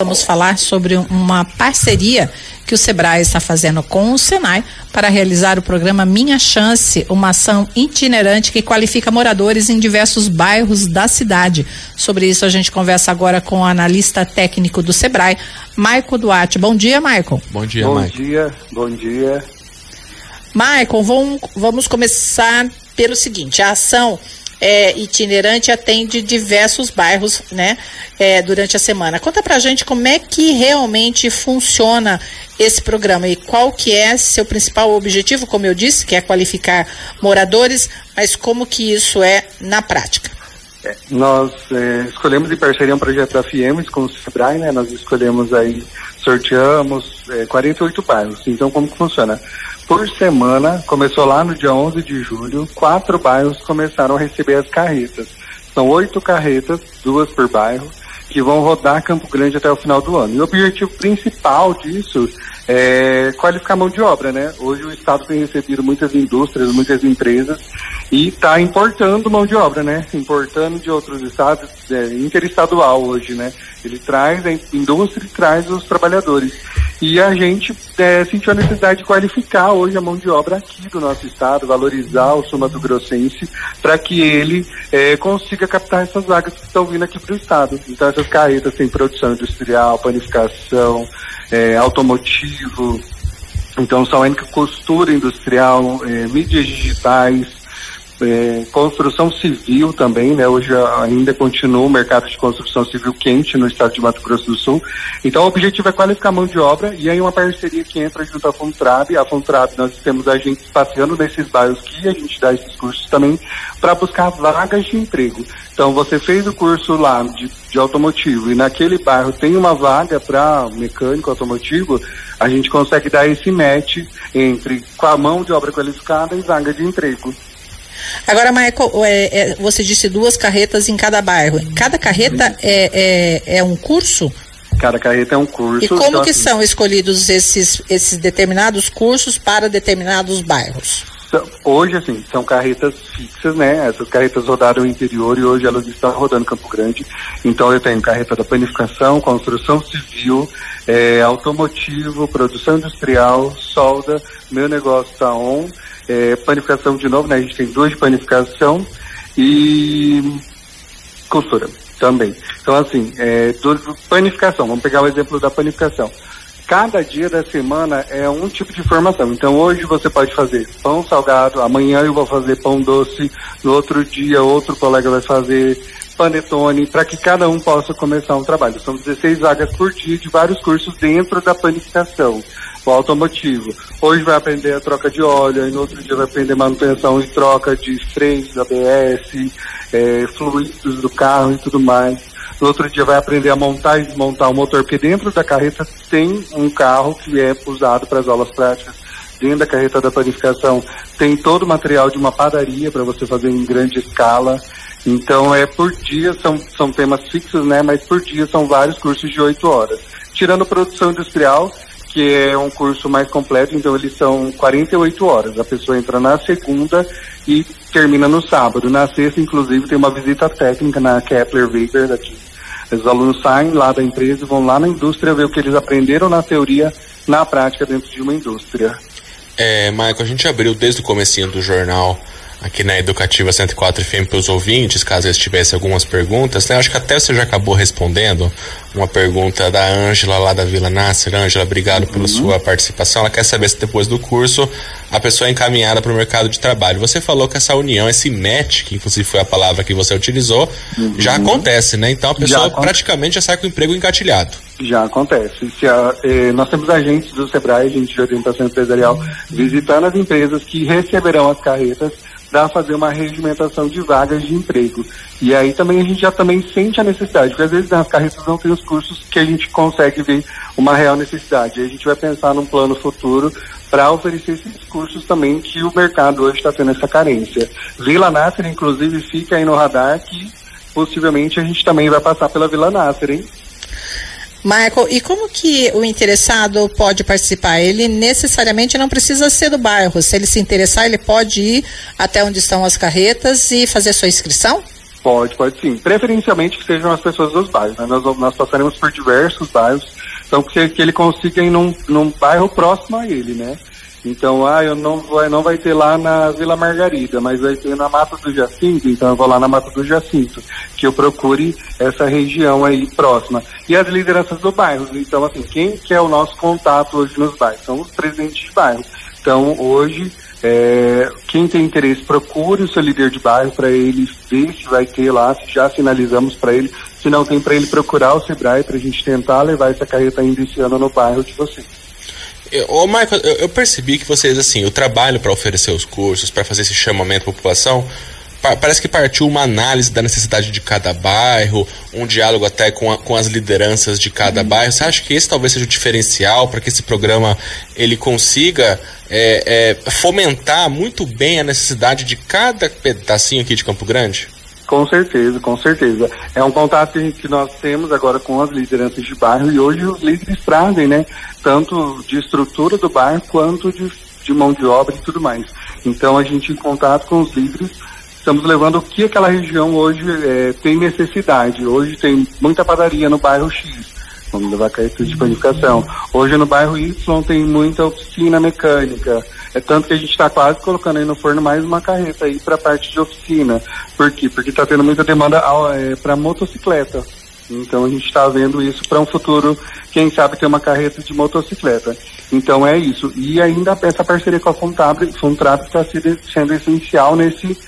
Vamos falar sobre uma parceria que o Sebrae está fazendo com o Senai para realizar o programa Minha Chance, uma ação itinerante que qualifica moradores em diversos bairros da cidade. Sobre isso a gente conversa agora com o analista técnico do Sebrae, Maico Duarte. Bom dia, Maicon. Bom dia, Bom dia, bom dia. Maicon, vamos, vamos começar pelo seguinte, a ação é, itinerante atende diversos bairros, né, é, durante a semana. Conta pra gente como é que realmente funciona esse programa e qual que é seu principal objetivo, como eu disse, que é qualificar moradores, mas como que isso é na prática? É, nós é, escolhemos em parceria um projeto da FIEMES com o Sebrae, né, nós escolhemos aí, sorteamos 48 é, bairros. Então, como que funciona? por semana, começou lá no dia 11 de julho, quatro bairros começaram a receber as carretas. São oito carretas, duas por bairro, que vão rodar Campo Grande até o final do ano. E o objetivo principal disso é qualificar mão de obra, né? Hoje o Estado tem recebido muitas indústrias, muitas empresas e está importando mão de obra, né? Importando de outros estados, é, interestadual hoje, né? Ele traz a indústria e traz os trabalhadores. E a gente é, sentiu a necessidade de qualificar hoje a mão de obra aqui do nosso estado, valorizar o Sul Grossense, para que ele é, consiga captar essas vagas que estão vindo aqui para o estado. Então essas carretas têm produção industrial, panificação, é, automotivo, então são a costura industrial, é, mídias digitais, é, construção civil também, né? Hoje ainda continua o mercado de construção civil quente no estado de Mato Grosso do Sul. Então o objetivo é qualificar a mão de obra e aí uma parceria que entra junto à Fontrab. A Fontrab nós temos agentes passeando nesses bairros que a gente dá esses cursos também para buscar vagas de emprego. Então você fez o curso lá de, de automotivo e naquele bairro tem uma vaga para mecânico automotivo, a gente consegue dar esse match entre com a mão de obra qualificada e vaga de emprego. Agora, Michael, é, é, você disse duas carretas em cada bairro. Cada carreta é, é, é um curso? Cada carreta é um curso. E como então, que assim, são escolhidos esses, esses determinados cursos para determinados bairros? Hoje, assim, são carretas fixas, né? Essas carretas rodaram o interior e hoje elas estão rodando Campo Grande. Então eu tenho carreta da panificação, construção civil, é, automotivo, produção industrial, solda, meu negócio está on é, panificação de novo, né? A gente tem duas de panificação e costura também. Então, assim, é, panificação, vamos pegar o exemplo da panificação. Cada dia da semana é um tipo de formação. Então, hoje você pode fazer pão salgado, amanhã eu vou fazer pão doce, no outro dia outro colega vai fazer panetone, para que cada um possa começar um trabalho. São 16 vagas por dia de vários cursos dentro da panificação o automotivo. Hoje vai aprender a troca de óleo, aí no outro dia vai aprender manutenção e troca de freios, ABS, é, fluidos do carro e tudo mais. No outro dia vai aprender a montar e desmontar o motor, porque dentro da carreta tem um carro que é usado para as aulas práticas. Dentro da carreta da planificação tem todo o material de uma padaria para você fazer em grande escala. Então é por dia, são, são temas fixos, né? Mas por dia são vários cursos de oito horas. Tirando produção industrial, que é um curso mais completo, então eles são 48 horas. A pessoa entra na segunda e termina no sábado. Na sexta, inclusive, tem uma visita técnica na Kepler Weber daqui. Os alunos saem lá da empresa e vão lá na indústria ver o que eles aprenderam na teoria, na prática dentro de uma indústria. É, Michael, a gente abriu desde o comecinho do jornal aqui na Educativa 104 FM para os ouvintes, caso eles tivessem algumas perguntas. Né? Acho que até você já acabou respondendo uma pergunta da Ângela lá da Vila Nasser. Ângela, obrigado uhum. pela sua participação. Ela quer saber se depois do curso a pessoa é encaminhada para o mercado de trabalho. Você falou que essa união, esse match, que inclusive foi a palavra que você utilizou, uhum. já acontece, né? Então a pessoa já praticamente já sai com o emprego engatilhado. Já acontece. A, eh, nós temos agentes do SEBRAE, agente de orientação empresarial, visitando as empresas que receberão as carretas para fazer uma regimentação de vagas de emprego. E aí também a gente já também sente a necessidade, porque às vezes nas carretas não tem os cursos que a gente consegue ver uma real necessidade. Aí a gente vai pensar num plano futuro para oferecer esses cursos também que o mercado hoje está tendo essa carência. Vila Nasser, inclusive, fica aí no radar que possivelmente a gente também vai passar pela Vila Nasser, hein? Michael, e como que o interessado pode participar? Ele necessariamente não precisa ser do bairro. Se ele se interessar, ele pode ir até onde estão as carretas e fazer sua inscrição? Pode, pode sim. Preferencialmente que sejam as pessoas dos bairros. Né? Nós, nós passaremos por diversos bairros, então que, que ele consiga ir num, num bairro próximo a ele, né? Então, ah, eu não vai, não vai ter lá na Vila Margarida, mas vai ter na Mata do Jacinto, então eu vou lá na Mata do Jacinto, que eu procure essa região aí próxima. E as lideranças do bairro, então assim, quem que é o nosso contato hoje nos bairros? São os presidentes de bairro. Então, hoje, é, quem tem interesse, procure o seu líder de bairro para ele ver se vai ter lá, se já sinalizamos para ele, se não tem para ele procurar o Sebrae para a gente tentar levar essa carreta ainda esse ano no bairro de vocês. Ô, Michael, eu, eu percebi que vocês, assim, o trabalho para oferecer os cursos, para fazer esse chamamento para a população, pa parece que partiu uma análise da necessidade de cada bairro, um diálogo até com, a, com as lideranças de cada uhum. bairro. Você acha que esse talvez seja o diferencial para que esse programa ele consiga é, é, fomentar muito bem a necessidade de cada pedacinho aqui de Campo Grande? Com certeza, com certeza. É um contato que nós temos agora com as lideranças de bairro e hoje os líderes trazem, né? Tanto de estrutura do bairro quanto de, de mão de obra e tudo mais. Então a gente em contato com os líderes estamos levando o que aquela região hoje é, tem necessidade. Hoje tem muita padaria no bairro X. Vamos levar carretas de panificação. Hoje no bairro Y tem muita oficina mecânica. É tanto que a gente está quase colocando aí no forno mais uma carreta aí para a parte de oficina. Por quê? Porque está tendo muita demanda é, para motocicleta. Então a gente está vendo isso para um futuro, quem sabe ter uma carreta de motocicleta. Então é isso. E ainda essa parceria com a Fontrap está sendo essencial nesse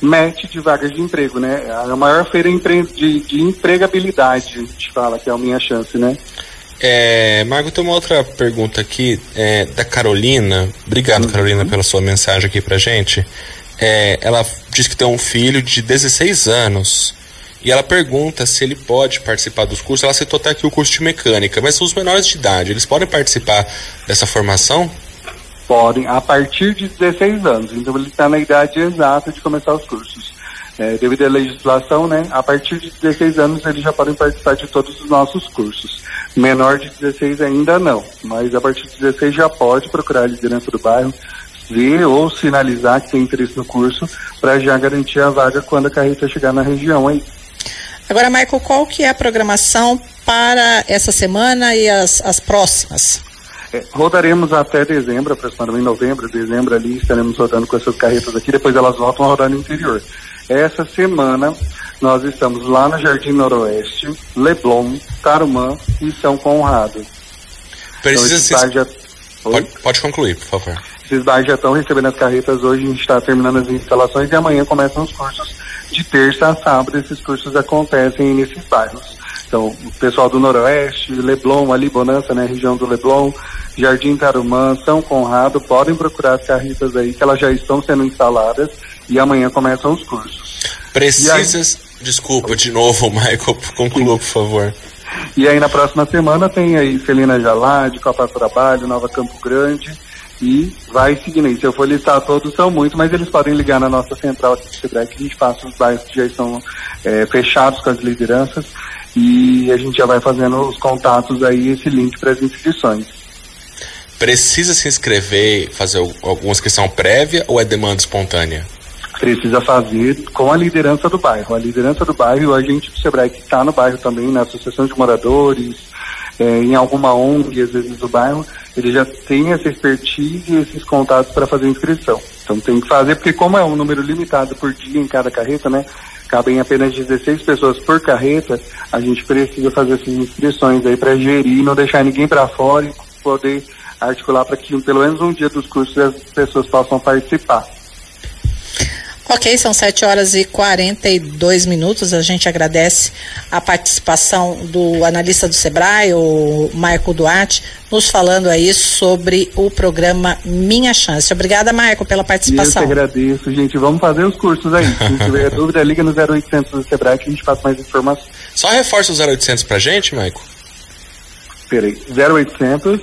match de vagas de emprego, né? É a maior feira de, de empregabilidade, a gente fala que é a minha chance, né? É, Marco, tem uma outra pergunta aqui é, da Carolina. Obrigado, uhum. Carolina, pela sua mensagem aqui pra gente. É, ela diz que tem um filho de 16 anos e ela pergunta se ele pode participar dos cursos. Ela citou até aqui o curso de mecânica, mas os menores de idade, eles podem participar dessa formação? Podem, a partir de 16 anos. Então ele está na idade exata de começar os cursos. É, devido à legislação, né, a partir de 16 anos eles já podem participar de todos os nossos cursos. Menor de 16 ainda não, mas a partir de 16 já pode procurar a liderança do bairro, ver ou sinalizar que tem interesse no curso para já garantir a vaga quando a carreta chegar na região aí. Agora, Michael, qual que é a programação para essa semana e as, as próximas? É, rodaremos até dezembro, aproximadamente novembro, dezembro ali, estaremos rodando com essas carretas aqui, depois elas voltam a rodar no interior. Essa semana nós estamos lá no Jardim Noroeste, Leblon, Tarumã e São Conrado. Precisa então, já... pode, pode concluir, por favor. Esses bairros já estão recebendo as carretas hoje, a gente está terminando as instalações e amanhã começam os cursos. De terça a sábado, esses cursos acontecem nesses bairros. Então, o pessoal do Noroeste, Leblon, ali, Bonança, né, região do Leblon, Jardim Tarumã, São Conrado, podem procurar as carretas aí, que elas já estão sendo instaladas e amanhã começam os cursos. Precisas. Aí... Desculpa de novo, Michael, conclua, por favor. E aí na próxima semana tem aí Celina Jalade, Copa Trabalho, Nova Campo Grande e vai seguindo aí. Se eu for listar todos, são muitos, mas eles podem ligar na nossa central aqui de Sebrae, que a gente passa os bairros que já estão é, fechados com as lideranças e a gente já vai fazendo os contatos aí, esse link para as inscrições. Precisa se inscrever, fazer alguma inscrição prévia ou é demanda espontânea? precisa fazer com a liderança do bairro. A liderança do bairro, a gente do Sebrae que está no bairro também, na associação de moradores, é, em alguma ONG, às vezes do bairro, ele já tem essa expertise e esses contatos para fazer inscrição. Então tem que fazer, porque como é um número limitado por dia em cada carreta, né? Cabem apenas 16 pessoas por carreta, a gente precisa fazer essas inscrições aí para gerir, não deixar ninguém para fora e poder articular para que pelo menos um dia dos cursos as pessoas possam participar. Ok, são 7 horas e 42 minutos. A gente agradece a participação do analista do Sebrae, o Marco Duarte, nos falando aí sobre o programa Minha Chance. Obrigada, Marco, pela participação. Eu que agradeço, gente. Vamos fazer os cursos aí. Se tiver dúvida, liga no 0800 do Sebrae que a gente faz mais informações. Só reforça o 0800 pra gente, Marco. Peraí, 0800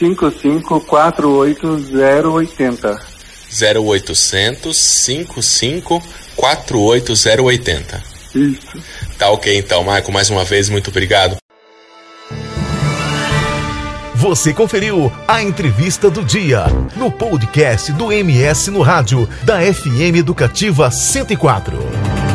5548 080. 0800 55 48080. Isso. Tá ok então, Marco. Mais uma vez, muito obrigado. Você conferiu a entrevista do dia no podcast do MS no Rádio, da FM Educativa 104.